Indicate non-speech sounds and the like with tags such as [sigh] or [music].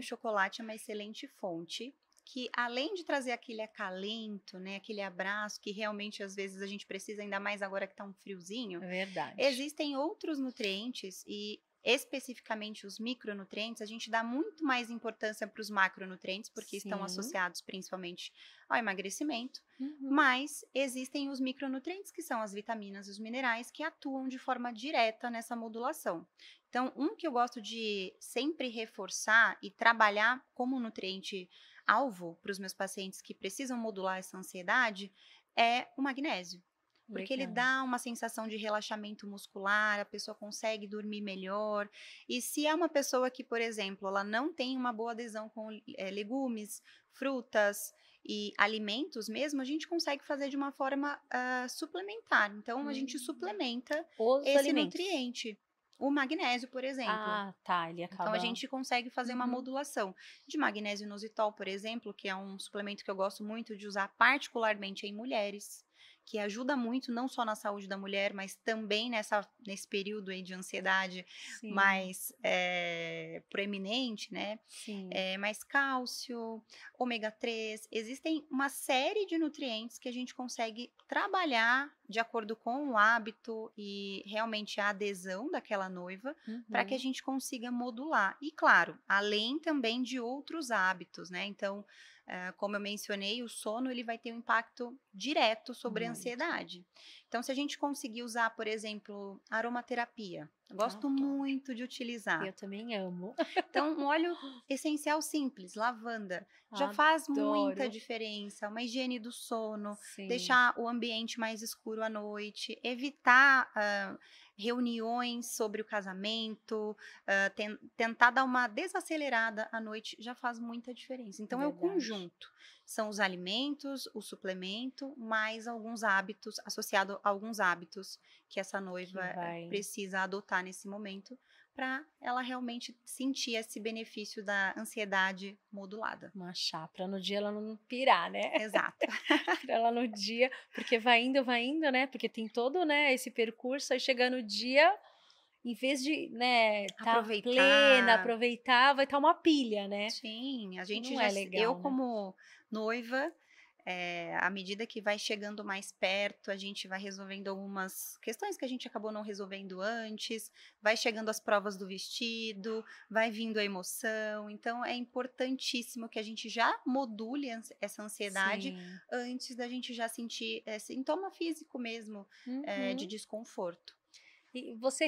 o chocolate é uma excelente fonte que além de trazer aquele acalento, né, aquele abraço que realmente às vezes a gente precisa ainda mais agora que está um friozinho. É verdade. Existem outros nutrientes e especificamente os micronutrientes, a gente dá muito mais importância para os macronutrientes, porque Sim. estão associados principalmente ao emagrecimento, uhum. mas existem os micronutrientes, que são as vitaminas e os minerais, que atuam de forma direta nessa modulação. Então, um que eu gosto de sempre reforçar e trabalhar como nutriente alvo para os meus pacientes que precisam modular essa ansiedade é o magnésio. Porque Legal. ele dá uma sensação de relaxamento muscular, a pessoa consegue dormir melhor. E se é uma pessoa que, por exemplo, ela não tem uma boa adesão com é, legumes, frutas e alimentos mesmo, a gente consegue fazer de uma forma uh, suplementar. Então, hum. a gente hum. suplementa Os esse alimentos. nutriente o magnésio, por exemplo. Ah, tá, ele acaba... Então a gente consegue fazer uma uhum. modulação de magnésio inositol, por exemplo, que é um suplemento que eu gosto muito de usar particularmente em mulheres que ajuda muito não só na saúde da mulher, mas também nessa, nesse período aí de ansiedade Sim. mais é, proeminente, né? É, mais cálcio, ômega 3. Existem uma série de nutrientes que a gente consegue trabalhar de acordo com o hábito e realmente a adesão daquela noiva uhum. para que a gente consiga modular. E claro, além também de outros hábitos, né? Então, Uh, como eu mencionei, o sono ele vai ter um impacto direto sobre Muito. a ansiedade. Então, se a gente conseguir usar, por exemplo, aromaterapia, eu gosto ah, muito de utilizar. Eu também amo. Então, um óleo [laughs] essencial simples, lavanda, já Adoro. faz muita diferença. Uma higiene do sono, Sim. deixar o ambiente mais escuro à noite, evitar uh, reuniões sobre o casamento, uh, ten, tentar dar uma desacelerada à noite já faz muita diferença. Então Verdade. é o conjunto. São os alimentos, o suplemento, mais alguns hábitos, associado a alguns hábitos que essa noiva que vai... precisa adotar nesse momento para ela realmente sentir esse benefício da ansiedade modulada. Uma chá, para no dia ela não pirar, né? Exato. [laughs] para ela no dia, porque vai indo, vai indo, né? Porque tem todo, né, esse percurso, aí chega no dia, em vez de, né, tá aproveitar. plena, aproveitar, vai estar tá uma pilha, né? Sim, a gente não já, é legal, eu né? como noiva, é, à medida que vai chegando mais perto, a gente vai resolvendo algumas questões que a gente acabou não resolvendo antes, vai chegando as provas do vestido, vai vindo a emoção. Então, é importantíssimo que a gente já module essa ansiedade Sim. antes da gente já sentir é, sintoma físico mesmo uhum. é, de desconforto. E você